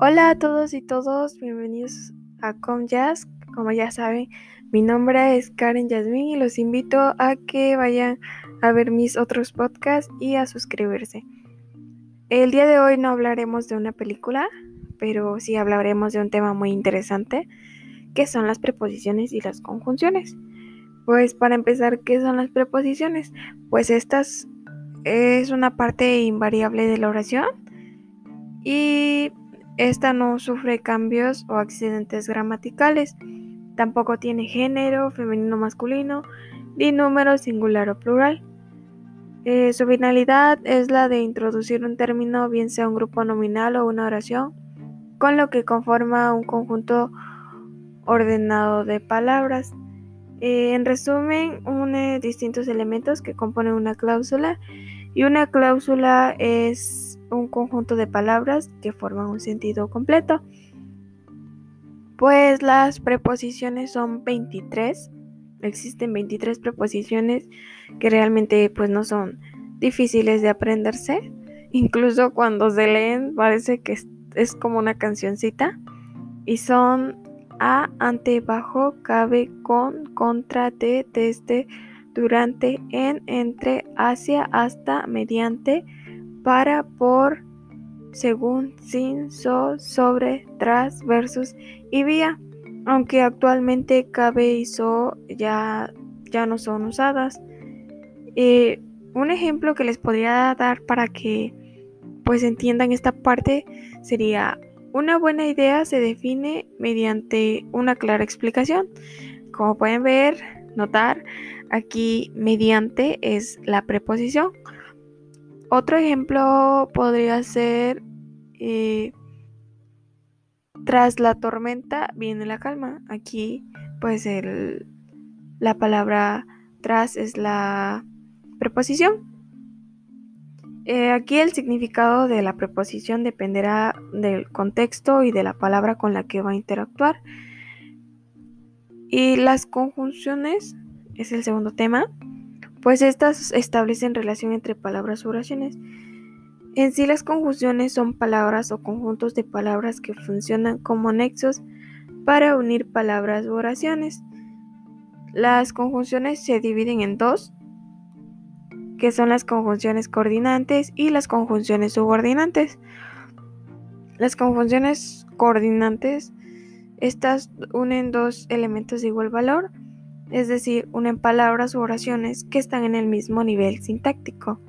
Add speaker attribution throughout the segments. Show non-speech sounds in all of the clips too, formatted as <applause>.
Speaker 1: Hola a todos y todos, bienvenidos a ComJazz. Como ya saben, mi nombre es Karen Yasmin y los invito a que vayan a ver mis otros podcasts y a suscribirse. El día de hoy no hablaremos de una película, pero sí hablaremos de un tema muy interesante, que son las preposiciones y las conjunciones. Pues para empezar, ¿qué son las preposiciones? Pues estas es una parte invariable de la oración y esta no sufre cambios o accidentes gramaticales. Tampoco tiene género, femenino masculino, ni número singular o plural. Eh, su finalidad es la de introducir un término, bien sea un grupo nominal o una oración, con lo que conforma un conjunto ordenado de palabras. Eh, en resumen, une distintos elementos que componen una cláusula y una cláusula es un conjunto de palabras que forman un sentido completo. Pues las preposiciones son 23. Existen 23 preposiciones que realmente pues no son difíciles de aprenderse. Incluso cuando se leen parece que es, como una cancioncita. Y son a, ante, bajo, cabe, con, contra, de, desde, durante, en, entre, hacia, hasta, mediante, para, por, según, sin, so, sobre, tras, versus y vía, aunque actualmente cabe y so ya, ya no son usadas. Eh, un ejemplo que les podría dar para que pues entiendan esta parte sería una buena idea se define mediante una clara explicación. Como pueden ver, notar, aquí mediante es la preposición. Otro ejemplo podría ser, eh, tras la tormenta viene la calma. Aquí, pues, el, la palabra tras es la preposición. Eh, aquí el significado de la preposición dependerá del contexto y de la palabra con la que va a interactuar. Y las conjunciones es el segundo tema pues estas establecen relación entre palabras o oraciones. En sí las conjunciones son palabras o conjuntos de palabras que funcionan como nexos para unir palabras u oraciones. Las conjunciones se dividen en dos, que son las conjunciones coordinantes y las conjunciones subordinantes. Las conjunciones coordinantes, estas unen dos elementos de igual valor es decir, unen palabras u oraciones que están en el mismo nivel sintáctico.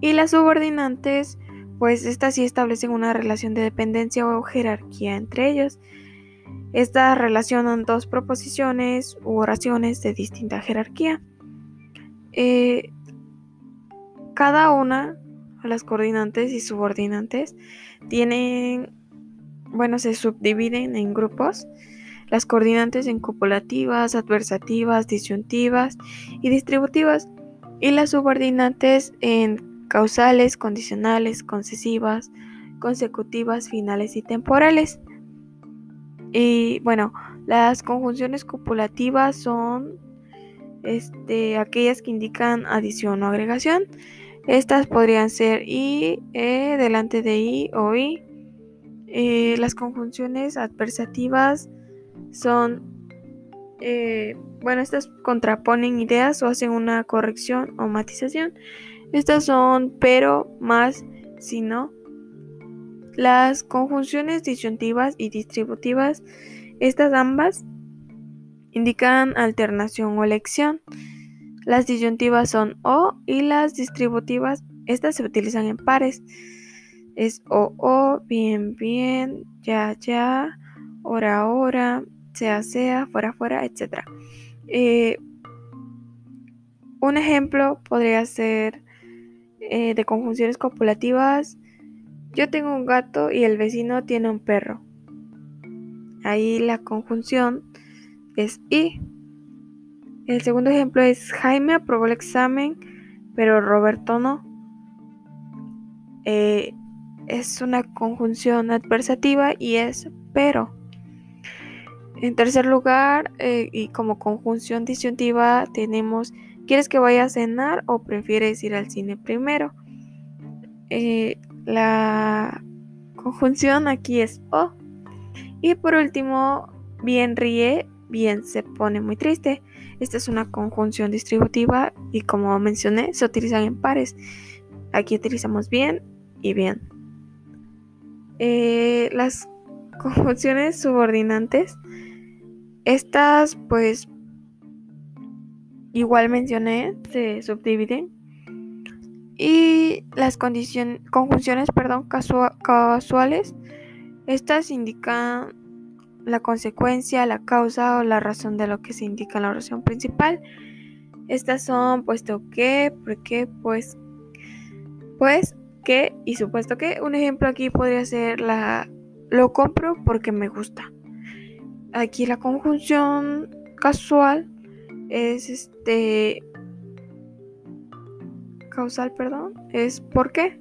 Speaker 1: Y las subordinantes, pues estas sí establecen una relación de dependencia o jerarquía entre ellos. Estas relacionan dos proposiciones u oraciones de distinta jerarquía. Eh, cada una, las coordinantes y subordinantes, tienen, bueno, se subdividen en grupos las coordinantes en copulativas, adversativas, disyuntivas y distributivas, y las subordinantes en causales, condicionales, concesivas, consecutivas, finales y temporales. Y bueno, las conjunciones copulativas son este, aquellas que indican adición o agregación. Estas podrían ser i, e, delante de i o i. Eh, las conjunciones adversativas son, eh, bueno, estas contraponen ideas o hacen una corrección o matización. Estas son pero, más, si no. Las conjunciones disyuntivas y distributivas, estas ambas indican alternación o elección. Las disyuntivas son o y las distributivas, estas se utilizan en pares. Es o, o, bien, bien, ya, ya, hora, hora, sea, sea, fuera, fuera, etc. Eh, un ejemplo podría ser eh, de conjunciones copulativas. Yo tengo un gato y el vecino tiene un perro. Ahí la conjunción es y. El segundo ejemplo es Jaime aprobó el examen, pero Roberto no. Eh, es una conjunción adversativa y es pero. En tercer lugar, eh, y como conjunción disyuntiva, tenemos ¿quieres que vaya a cenar o prefieres ir al cine primero? Eh, la conjunción aquí es O. Y por último, bien ríe, bien se pone muy triste. Esta es una conjunción distributiva y como mencioné, se utilizan en pares. Aquí utilizamos bien y bien. Eh, las conjunciones subordinantes, estas pues igual mencioné, se subdividen. Y las conjunciones perdón, casuales, estas indican la consecuencia, la causa o la razón de lo que se indica en la oración principal. Estas son puesto que, porque, pues, pues, que y supuesto que. Un ejemplo aquí podría ser la lo compro porque me gusta. Aquí la conjunción casual es este causal, perdón, es por qué.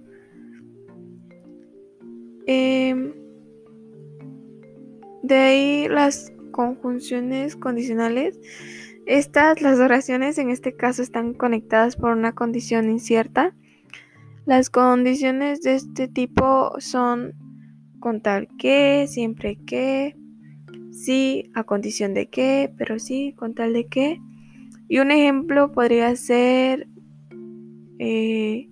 Speaker 1: Em, de ahí las conjunciones condicionales. Estas, las oraciones en este caso están conectadas por una condición incierta. Las condiciones de este tipo son con tal que, siempre que, sí, a condición de que, pero sí, con tal de que. Y un ejemplo podría ser, eh,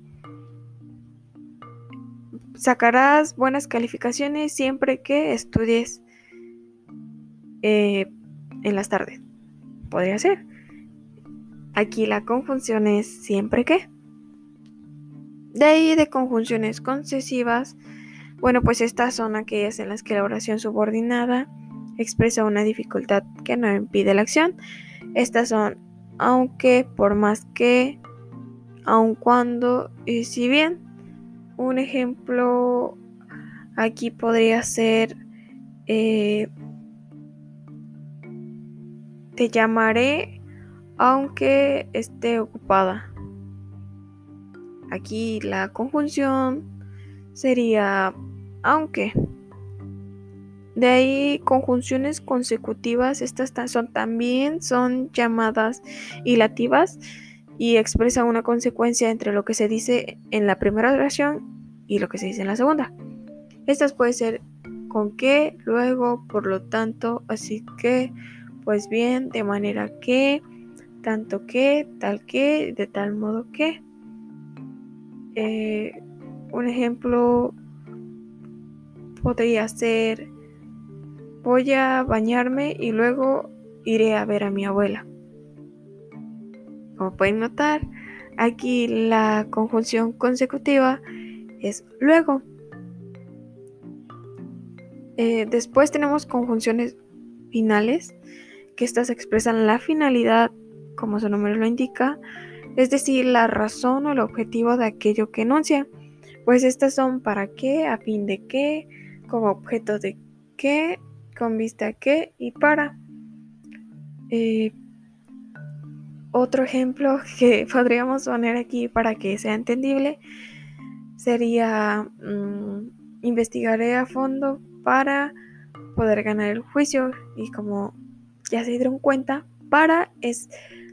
Speaker 1: sacarás buenas calificaciones siempre que estudies eh, en las tardes. Podría ser. Aquí la conjunción es siempre que. De ahí de conjunciones concesivas, bueno, pues estas son aquellas en las que la oración subordinada expresa una dificultad que no impide la acción. Estas son aunque, por más que, aun cuando y si bien. Un ejemplo aquí podría ser eh, te llamaré aunque esté ocupada. Aquí la conjunción sería aunque. De ahí conjunciones consecutivas, estas son también son llamadas hilativas y expresan una consecuencia entre lo que se dice en la primera oración y lo que se dice en la segunda. Estas pueden ser con que, luego, por lo tanto, así que, pues bien, de manera que, tanto que, tal que, de tal modo que. Eh, un ejemplo podría ser voy a bañarme y luego iré a ver a mi abuela. Como pueden notar, aquí la conjunción consecutiva es luego. Eh, después tenemos conjunciones finales que estas expresan la finalidad, como su nombre lo indica, es decir, la razón o el objetivo de aquello que enuncia. Pues estas son para qué, a fin de qué, como objeto de qué, con vista a qué y para. Eh, otro ejemplo <laughs> que podríamos poner aquí para que sea entendible sería mm, investigaré a fondo para poder ganar el juicio y como ya se dieron cuenta, para es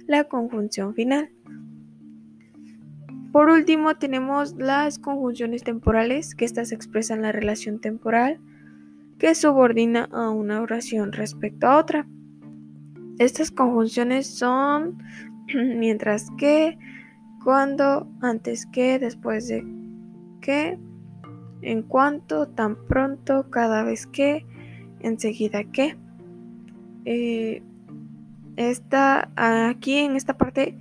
Speaker 1: la conjunción final. Por último tenemos las conjunciones temporales, que estas expresan la relación temporal que subordina a una oración respecto a otra. Estas conjunciones son <clears throat> mientras que, cuando, antes que, después de que, en cuanto, tan pronto, cada vez que, enseguida que. Eh, aquí en esta parte,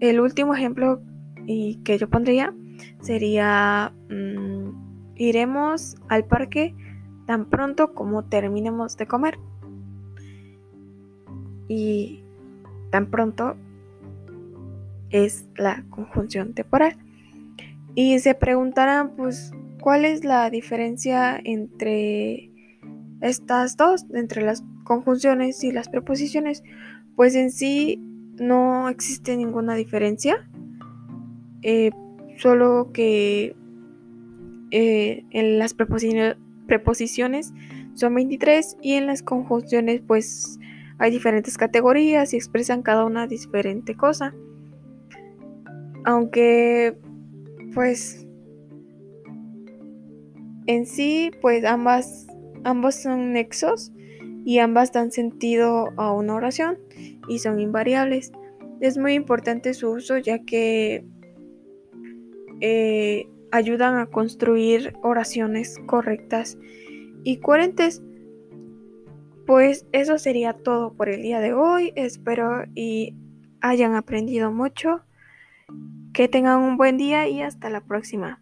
Speaker 1: el último ejemplo y que yo pondría sería mm, iremos al parque tan pronto como terminemos de comer. Y tan pronto es la conjunción temporal. Y se preguntarán, pues, ¿cuál es la diferencia entre estas dos, entre las conjunciones y las preposiciones? Pues en sí no existe ninguna diferencia. Eh, solo que eh, en las preposiciones son 23 y en las conjunciones pues hay diferentes categorías y expresan cada una diferente cosa. Aunque pues En sí, pues ambas, ambos son nexos y ambas dan sentido a una oración y son invariables. Es muy importante su uso ya que eh, ayudan a construir oraciones correctas y coherentes. Pues eso sería todo por el día de hoy. Espero y hayan aprendido mucho. Que tengan un buen día y hasta la próxima.